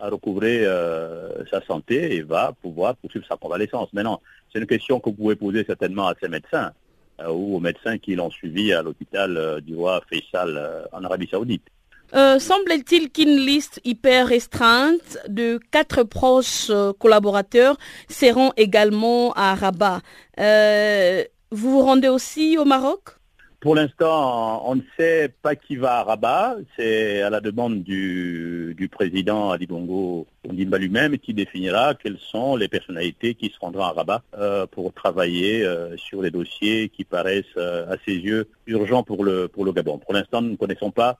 à recouvrer euh, sa santé et va pouvoir poursuivre sa convalescence. Maintenant, c'est une question que vous pouvez poser certainement à ses médecins euh, ou aux médecins qui l'ont suivi à l'hôpital euh, du roi Faisal en Arabie Saoudite. Semble-t-il qu'une liste hyper restreinte de quatre proches collaborateurs seront également à Rabat. vous vous rendez aussi au Maroc? Pour l'instant, on ne sait pas qui va à Rabat. C'est à la demande du, du président Ali Bongo Ondimba lui-même qui définira quelles sont les personnalités qui se rendront à Rabat euh, pour travailler euh, sur les dossiers qui paraissent euh, à ses yeux urgents pour le, pour le Gabon. Pour l'instant, nous ne connaissons pas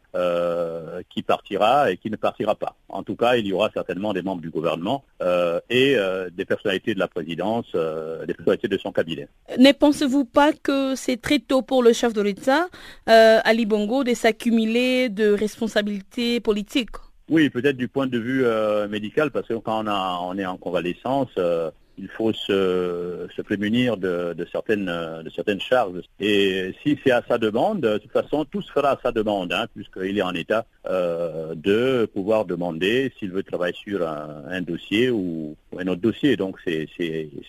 qui partira et qui ne partira pas. En tout cas, il y aura certainement des membres du gouvernement et des personnalités de la présidence, des personnalités de son cabinet. Ne pensez-vous pas que c'est très tôt pour le chef de l'État, Ali Bongo, de s'accumuler de responsabilités politiques? Oui, peut-être du point de vue euh, médical, parce que quand on, a, on est en convalescence, euh, il faut se, se prémunir de, certaines, de certaines charges. Et si c'est à sa demande, de toute façon, tout se fera à sa demande, hein, puisqu'il est en état euh, de pouvoir demander s'il veut travailler sur un, dossier ou, un autre dossier. Donc c'est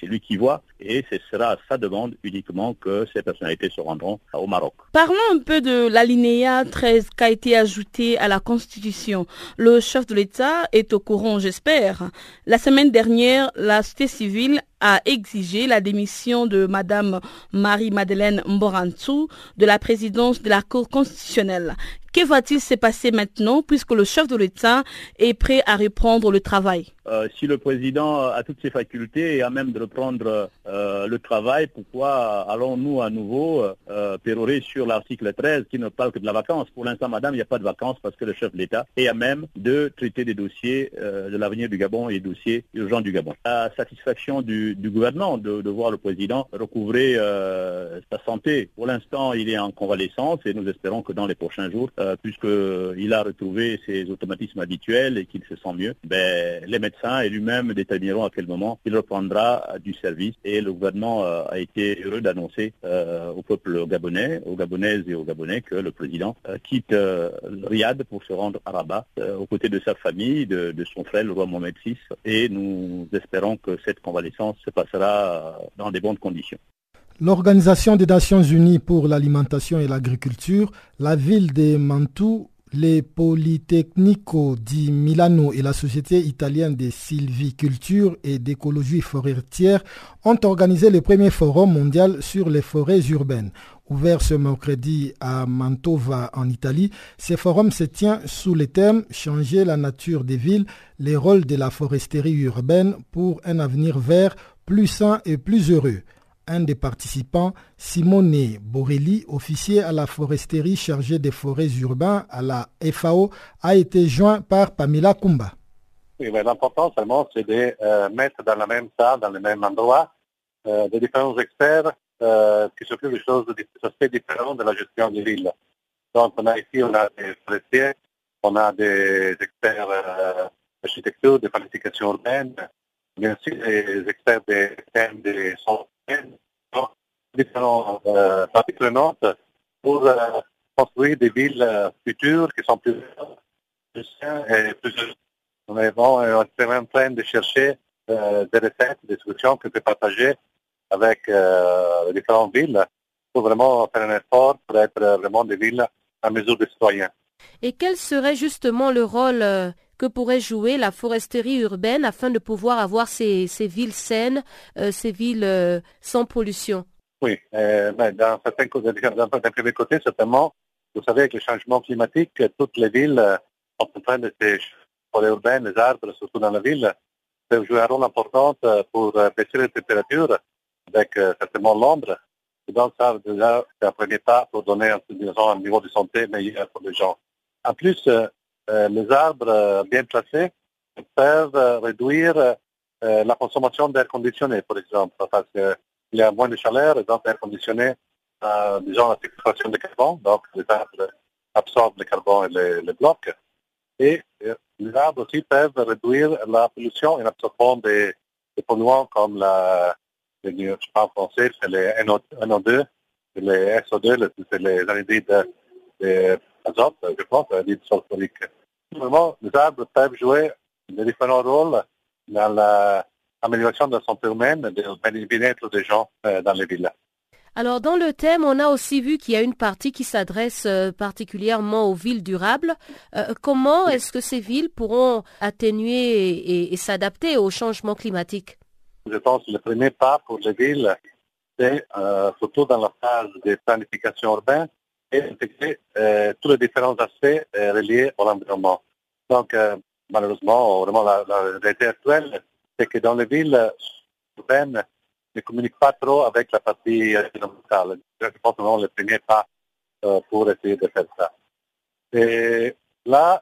lui qui voit et ce sera à sa demande uniquement que ces personnalités se rendront au Maroc. Parlons un peu de l'alinéa 13 qui a été ajouté à la Constitution. Le chef de l'État est au courant, j'espère. La semaine dernière, la société civile will a exigé la démission de Madame Marie-Madeleine Mborantou de la présidence de la Cour constitutionnelle. Que va-t-il se passer maintenant puisque le chef de l'État est prêt à reprendre le travail? Euh, Si le président a toutes ses facultés et a même de reprendre euh, le travail, pourquoi allons-nous à nouveau euh, pérorer sur l'article 13 qui ne parle que de la vacance? Pour l'instant, madame, il n'y a pas de vacances parce que le chef de l'État est à même de traiter des dossiers de l'avenir du Gabon et des dossiers urgents du Gabon. Satisfaction du, gouvernement de, de, voir le président recouvrer sa santé. Pour l'instant, il est en convalescence et nous espérons que dans les prochains jours, euh, puisqu'il a retrouvé ses automatismes habituels et qu'il se sent mieux, ben, les médecins et lui-même détermineront à quel moment il reprendra du service. Et le gouvernement euh, a été heureux d'annoncer euh, au peuple gabonais, aux Gabonaises et aux Gabonais que le président quitte Riyad pour se rendre à Rabat aux côtés de sa famille, de, de, son frère, le roi Mohamed VI. Et nous espérons que cette convalescence se passera dans des bonnes conditions. L'Organisation des Nations Unies pour l'alimentation et l'agriculture, la ville de Mantoue, les Politecnico di Milano et la Société italienne de sylviculture et d'écologie forestière ont organisé le premier forum mondial sur les forêts urbaines. Ouvert ce mercredi à Mantova en Italie, ce forum se tient sous le thème Changer la nature des villes, les rôles de la foresterie urbaine pour un avenir vert, plus sain et plus heureux un des participants, Simone Borelli, officier à la foresterie chargé des forêts urbains à la FAO, a été joint par Pamela Kumba. Oui, l'important seulement, c'est de euh, mettre dans la même salle, dans le même endroit, euh, des différents experts euh, qui s'occupent des choses, des aspects différents de la gestion des villes. Donc, on a ici, on a des forestiers, on a des experts d'architecture, de planification urbaine, bien sûr des experts des thèmes des centres différentes euh, parties prenantes pour euh, construire des villes euh, futures qui sont plus, et plus est, bon, on est en train de chercher des recettes, des solutions qu'on peut partager avec les différentes villes pour vraiment faire un effort pour être vraiment des villes à mesure des citoyens. Et quel serait justement le rôle que pourrait jouer la foresterie urbaine afin de pouvoir avoir ces, villes saines, euh, ces villes euh, sans pollution Oui, euh, ben, dans certains côtés, d'un premier côté, certainement, vous savez, avec le changement climatique, toutes les villes sont en train de se forêts urbaines, les arbres, surtout dans la ville, peuvent jouer un rôle important pour baisser les températures avec certainement l'ombre. Donc, ça, déjà, c'est un premier pas pour donner un, niveau de santé meilleur pour les gens. En plus, euh, les arbres euh, bien placés peuvent euh, réduire la consommation d'air conditionné, par exemple, parce qu'il y a moins de chaleur et donc l'air conditionné, disons, la séquestration de carbone, donc les arbres absorbent le carbone et les, blocs. Et les arbres aussi peuvent réduire la pollution en absorbant des, polluants comme la, les, je en c'est les NO2, les SO2, c'est les anhydrides d'azote, je pense, anhydrides sulfuriques. Vraiment, les arbres peuvent jouer de différents rôles dans l'amélioration de la santé humaine et du bien-être des gens euh, dans les villes. Alors dans le thème, on a aussi vu qu'il y a une partie qui s'adresse euh, particulièrement aux villes durables. Euh, comment est-ce que ces villes pourront atténuer et, s'adapter au changement climatique? Je pense que le premier pas pour les villes, c'est surtout dans la phase de planification urbaine, et euh, tous les différents aspects euh, reliés à l'environnement. Donc, euh, malheureusement, vraiment, la, réalité actuelle, c'est que dans les villes urbaines, ne communiquent pas trop avec la partie environnementale. Je pense vraiment le premier pas pour essayer de faire ça. Et là,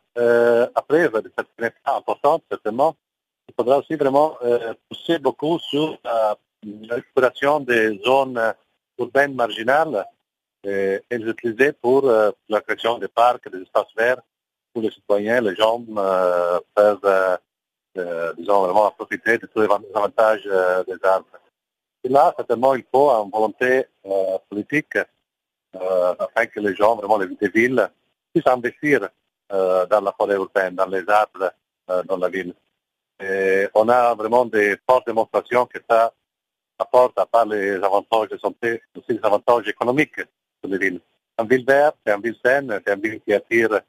après, cette première pas importante, certainement, il faudra aussi vraiment pousser beaucoup sur l'exploration des zones urbaines marginales et, les utiliser pour euh, la création des parcs, des espaces verts où les citoyens, les gens euh, peuvent disons, vraiment profiter de tous les avantages des arbres. Et là, certainement, il faut une volonté politique afin que les gens, vraiment les, villes, puissent investir dans la forêt urbaine, dans les arbres dans la ville. Et on a vraiment des fortes démonstrations que ça apporte, à part les avantages de santé, aussi des avantages économiques une ville saine, c'est une ville qui attire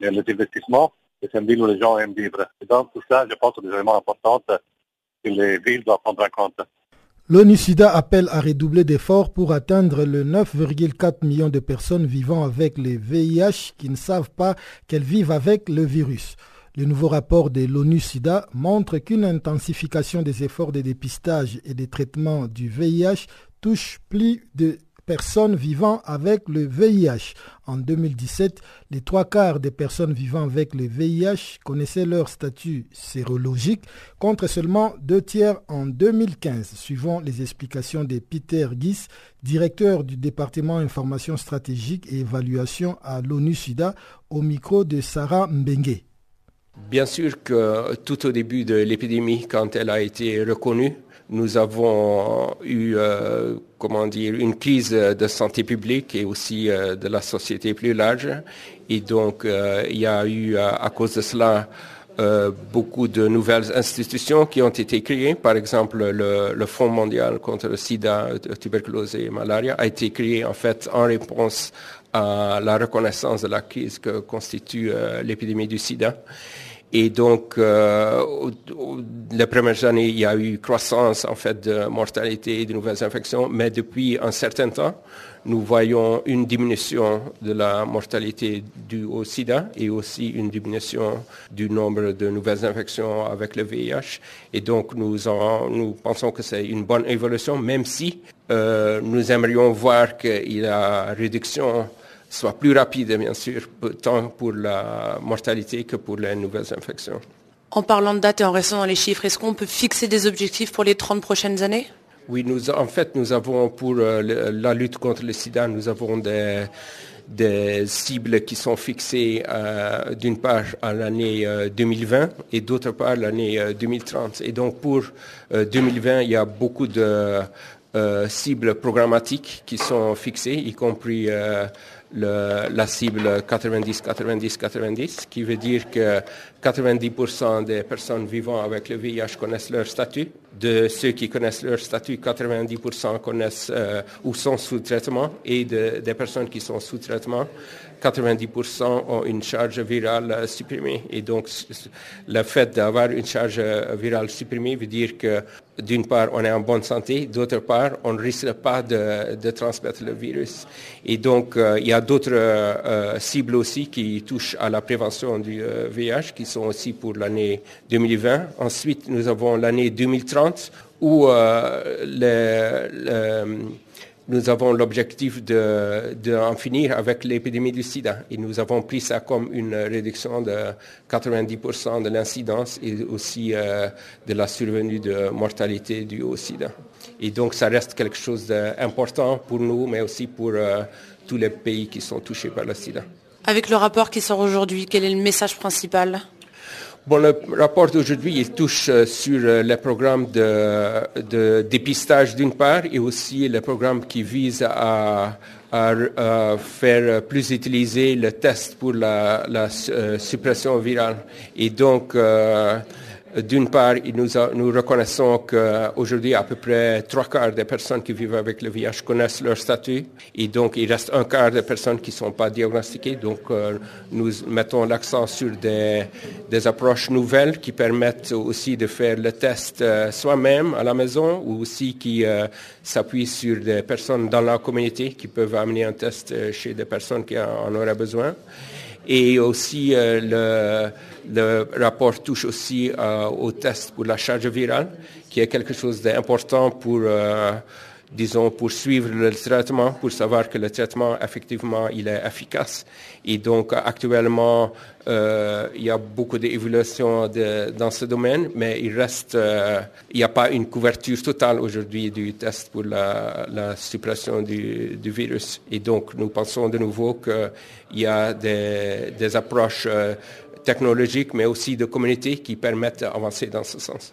les investissements et ville où les gens aiment vivre. Et donc tout ça, je pense, c'est des éléments importants que les villes doivent prendre en compte. L'ONU-SIDA appelle à redoubler d'efforts pour atteindre le 9,4 millions de personnes vivant avec les VIH qui ne savent pas qu'elles vivent avec le virus. Le nouveau rapport de l'ONU-SIDA montre qu'une intensification des efforts de dépistage et de traitement du VIH touche plus de personnes vivant avec le VIH. En 2017, les trois quarts des personnes vivant avec le VIH connaissaient leur statut sérologique contre seulement deux tiers en 2015, suivant les explications de Peter Guis, directeur du département information stratégique et évaluation à l'ONU-SIDA, au micro de Sarah Mbengue. Bien sûr que tout au début de l'épidémie, quand elle a été reconnue, nous avons eu, euh, comment dire, une crise de santé publique et aussi euh, de la société plus large. Et donc, euh, il y a eu, à cause de cela, beaucoup de nouvelles institutions qui ont été créées. Par exemple, le, le Fonds mondial contre le sida, tuberculose et la malaria a été créé en fait en réponse à la reconnaissance de la crise que constitue l'épidémie du sida. Et donc, euh, les premières années, il y a eu croissance en fait de mortalité et de nouvelles infections, mais depuis un certain temps, nous voyons une diminution de la mortalité due au sida et aussi une diminution du nombre de nouvelles infections avec le VIH. Et donc, nous, pensons que c'est une bonne évolution, même si euh, nous aimerions voir qu'il y a réduction soit plus rapide, bien sûr, tant pour la mortalité que pour les nouvelles infections. En parlant de date et en restant dans les chiffres, est-ce qu'on peut fixer des objectifs pour les 30 prochaines années? Oui, nous, en fait, nous avons pour euh, la lutte contre le sida, nous avons des, des cibles qui sont fixées euh, d'une part à l'année 2020 euh, et d'autre part l'année 2030. Et donc pour 2020, il y a beaucoup de cibles programmatiques qui sont fixées, y compris la cible 90-90-90, qui veut dire que 90% des personnes vivant avec le VIH connaissent leur statut. De ceux qui connaissent leur statut, 90% connaissent euh, ou sont sous traitement et des personnes qui sont sous traitement, 90% ont une charge virale supprimée. Et donc, le fait d'avoir une charge virale supprimée veut dire que, d'une part, on est en bonne santé, d'autre part, on ne risque pas de, transmettre le virus. Et donc, euh, il y a d'autres euh, cibles aussi qui touchent à la prévention du VIH, qui sont aussi pour l'année 2020. Ensuite, nous avons l'année 2030 où euh, nous avons l'objectif d'en finir avec l'épidémie du sida. Et nous avons pris ça comme une réduction de 90% de l'incidence et aussi euh, de la survenue de mortalité due au sida. Et donc ça reste quelque chose d'important pour nous, mais aussi pour euh, tous les pays qui sont touchés par le sida. Avec le rapport qui sort aujourd'hui, quel est le message principal? Bon, le rapport d'aujourd'hui, il touche euh, sur euh, les programmes de, dépistage d'une part et aussi les programmes qui visent à, faire plus utiliser le test pour la, euh, suppression virale. Et donc, d'une part, nous, reconnaissons qu'aujourd'hui, à peu près trois quarts des personnes qui vivent avec le VIH connaissent leur statut. Et donc, il reste un quart des personnes qui ne sont pas diagnostiquées. Donc, euh, nous mettons l'accent sur des, approches nouvelles qui permettent aussi de faire le test euh, soi-même à la maison ou aussi qui euh, s'appuient sur des personnes dans la communauté qui peuvent amener un test chez des personnes qui en auraient besoin. Et aussi, le le rapport touche aussi euh, au test pour la charge virale, qui est quelque chose d'important pour, euh, disons, pour suivre le traitement, pour savoir que le traitement, effectivement, il est efficace. Et donc, actuellement, euh, il y a beaucoup d'évolutions dans ce domaine, mais il reste, il n'y a pas une couverture totale aujourd'hui du test pour la, suppression du, virus. Et donc, nous pensons de nouveau qu'il y a des, des approches technologiques, mais aussi de communautés qui permettent d'avancer dans ce sens.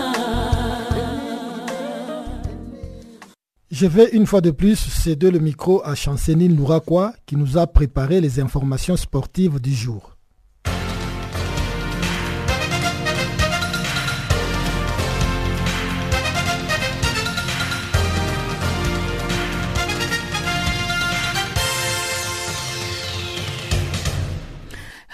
Je vais une fois de plus céder le micro à Chancenine Louraquois qui nous a préparé les informations sportives du jour.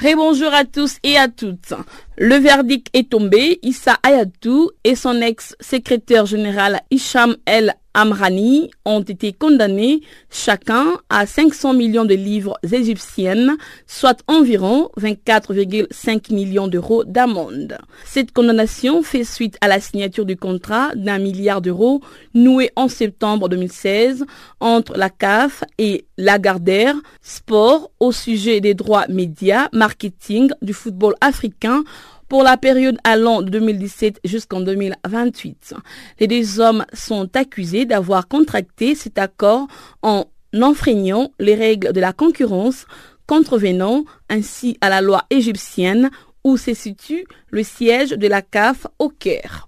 Bonjour à tous et à toutes. Le verdict est tombé. Issa Ayatou et son ex-secrétaire général Isham El Amrani ont été condamnés chacun à 500 millions de livres égyptiennes, soit environ 24,5 millions d'euros d'amende. Cette condamnation fait suite à la signature du contrat d'un milliard d'euros noué en septembre 2016 entre la CAF et Lagardère Sport au sujet des droits médias marketing du football africain pour la période allant de 2017 jusqu'en 2028. Les deux hommes sont accusés d'avoir contracté cet accord en enfreignant les règles de la concurrence, contrevenant ainsi à la loi égyptienne où se situe le siège de la CAF au Caire.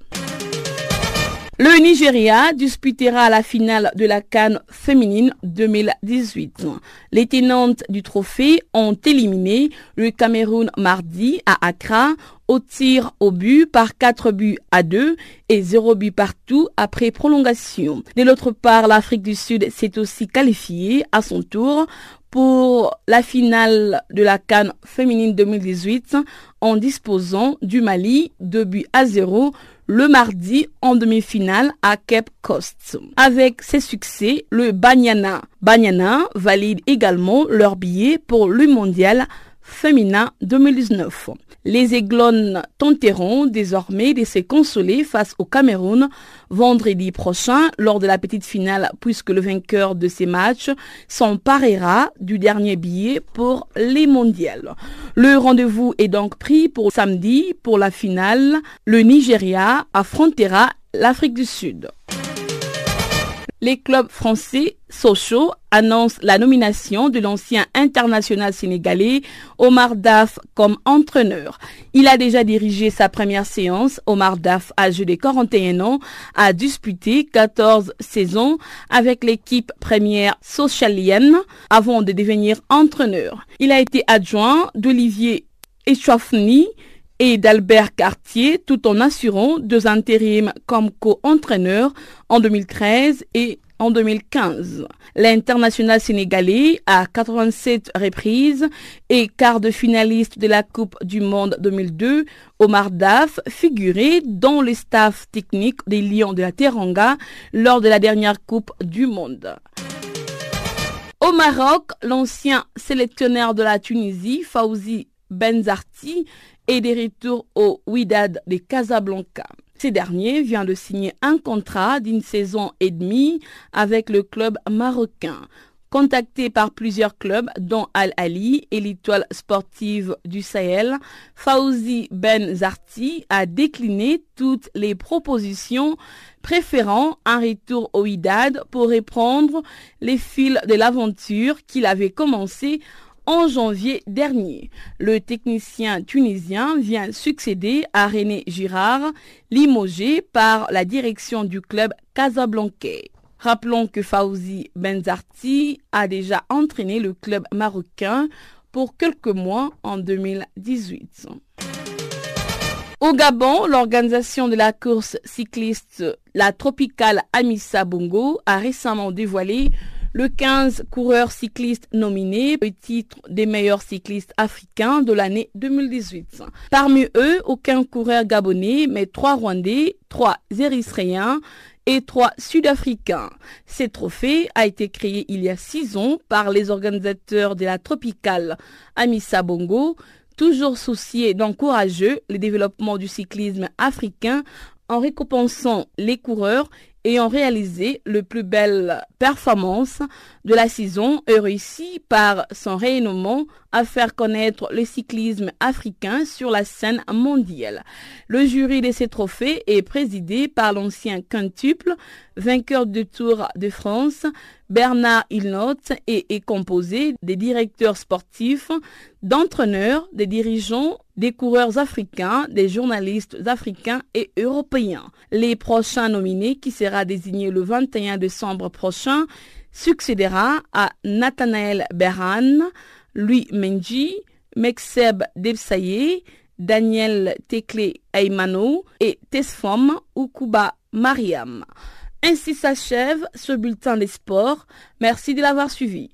Le Nigeria disputera la finale de la Cannes féminine 2018. Les tenantes du trophée ont éliminé le Cameroun mardi à Accra au tir au but par 4 buts à 2 et 0 but partout après prolongation. De l'autre part, l'Afrique du Sud s'est aussi qualifiée à son tour pour la finale de la Cannes féminine 2018 en disposant du Mali 2 buts à 0 le mardi en demi-finale à Cape Coast. Avec ces succès, le Banyana Banyana valide également leur billet pour le mondial féminin 2019. Les Aiglons tenteront désormais de se consoler face au Cameroun vendredi prochain lors de la petite finale puisque le vainqueur de ces matchs s'emparera du dernier billet pour les mondiales. Le rendez-vous est donc pris pour samedi pour la finale. Le Nigeria affrontera l'Afrique du Sud. Les clubs français Sochaux annoncent la nomination de l'ancien international sénégalais Omar Daf comme entraîneur. Il a déjà dirigé sa première séance. Omar Daf, âgé de 41 ans, a disputé 14 saisons avec l'équipe première socialienne avant de devenir entraîneur. Il a été adjoint d'Olivier Echouafni et d'Albert Cartier tout en assurant deux intérims comme co-entraîneur en 2013 et en 2015. L'international sénégalais à 87 reprises et quart de finaliste de la Coupe du Monde 2002, Omar Daf figurait dans le staff technique des Lions de la Teranga lors de la dernière Coupe du Monde. Au Maroc, l'ancien sélectionneur de la Tunisie, Fauzi Benzarti, et des retours au Widad de Casablanca. Ce dernier vient de signer un contrat d'une saison et demie avec le club marocain. Contacté par plusieurs clubs, dont Al-Ali et l'étoile sportive du Sahel, Fauzi Ben Zarti a décliné toutes les propositions, préférant un retour au Widad pour reprendre les fils de l'aventure qu'il avait commencé en janvier dernier. Le technicien tunisien vient succéder à René Girard, limogé par la direction du club casablancais. Rappelons que Fauzi Benzarti a déjà entraîné le club marocain pour quelques mois en 2018. Au Gabon, l'organisation de la course cycliste La Tropicale Amissa Bongo a récemment dévoilé Le 15 coureurs cyclistes nominés au titre des meilleurs cyclistes africains de l'année 2018. Parmi eux, aucun coureur gabonais, mais trois Rwandais, trois Érythréens et trois Sud-Africains. Ce trophée a été créé il y a six ans par les organisateurs de la tropicale Amissa Bongo, toujours souciés d'encourager le développement du cyclisme africain en récompensant les coureurs ayant réalisé le plus belle performance de la saison et réussi par son rayonnement à faire connaître le cyclisme africain sur la scène mondiale. Le jury de ces trophées est présidé par l'ancien quintuple, vainqueur du Tour de France, Bernard Hilnot, et est composé des directeurs sportifs, d'entraîneurs, des dirigeants, des coureurs africains, des journalistes africains et européens. Les prochains nominés, qui sera désigné le 21 décembre prochain, succédera à Nathanaël Berhan, Louis Menji, Mekseb Debsaye, Daniel Tekle Aymano et Tesfom Ukuba Mariam. Ainsi s'achève ce bulletin des sports. Merci de l'avoir suivi.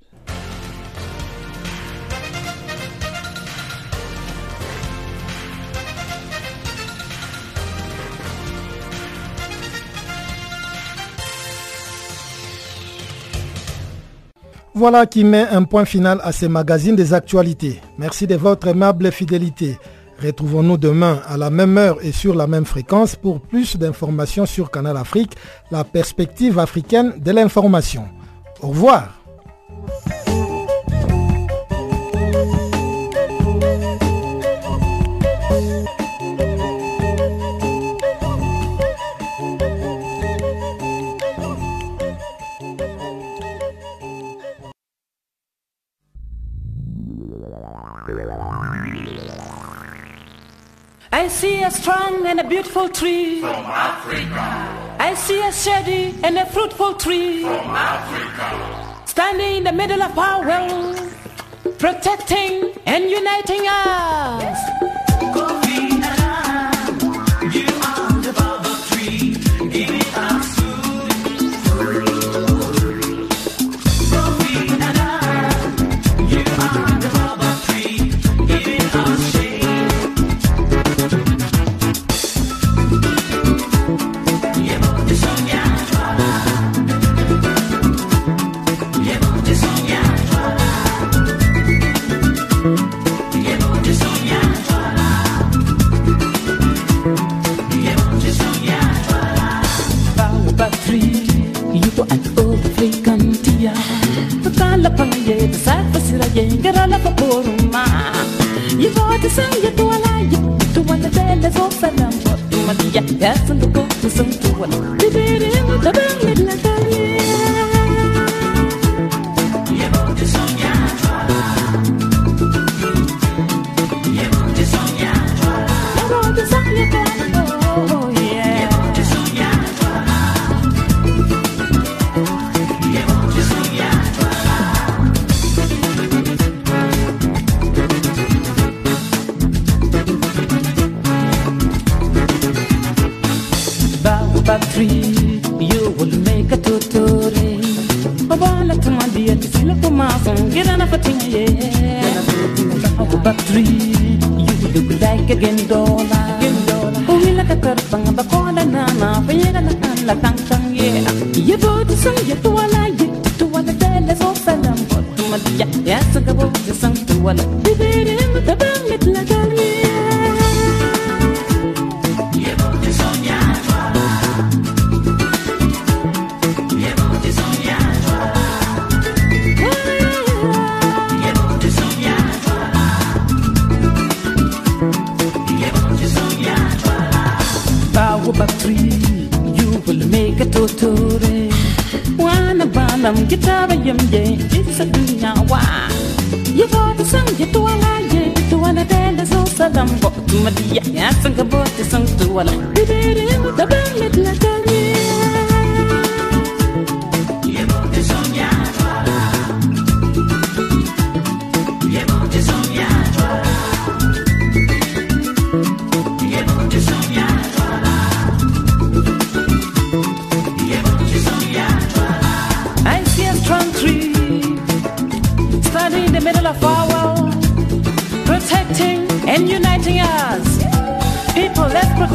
Voilà qui met un point final à ce magazine des actualités. Merci de votre aimable fidélité. Retrouvons-nous demain à la même heure et sur la même fréquence pour plus d'informations sur Canal Afrique, la perspective africaine de l'information. Au revoir. I see a strong and a beautiful tree. From Africa. I see a shady and a fruitful tree. From Africa. Standing in the middle of our world, protecting and uniting us. Sana tuma dia tisila kumasong Girana fatinga ye Girana fatinga Ako batri You look like a gendola Gendola Uwila oh, ka terbang Bakola nana Panyera na kanla tang tang ye Ye bodi sang ye tuwala ye Tuwala dele so salam Tuma dia Ya sagabu ye sang tuwala Bibiri mutabang mitla dali lầm cái ta bây giờ về chỉ sẽ đi nhà qua yêu vợ thì sang về tua la về tua la đen đã số sa lầm. Bộ mà đi nhà sang cái vợ thì sang tua la. Đi đi đi đã bên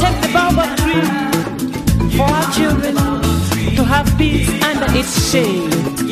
protect the baobab tree for our children to have peace under its shade.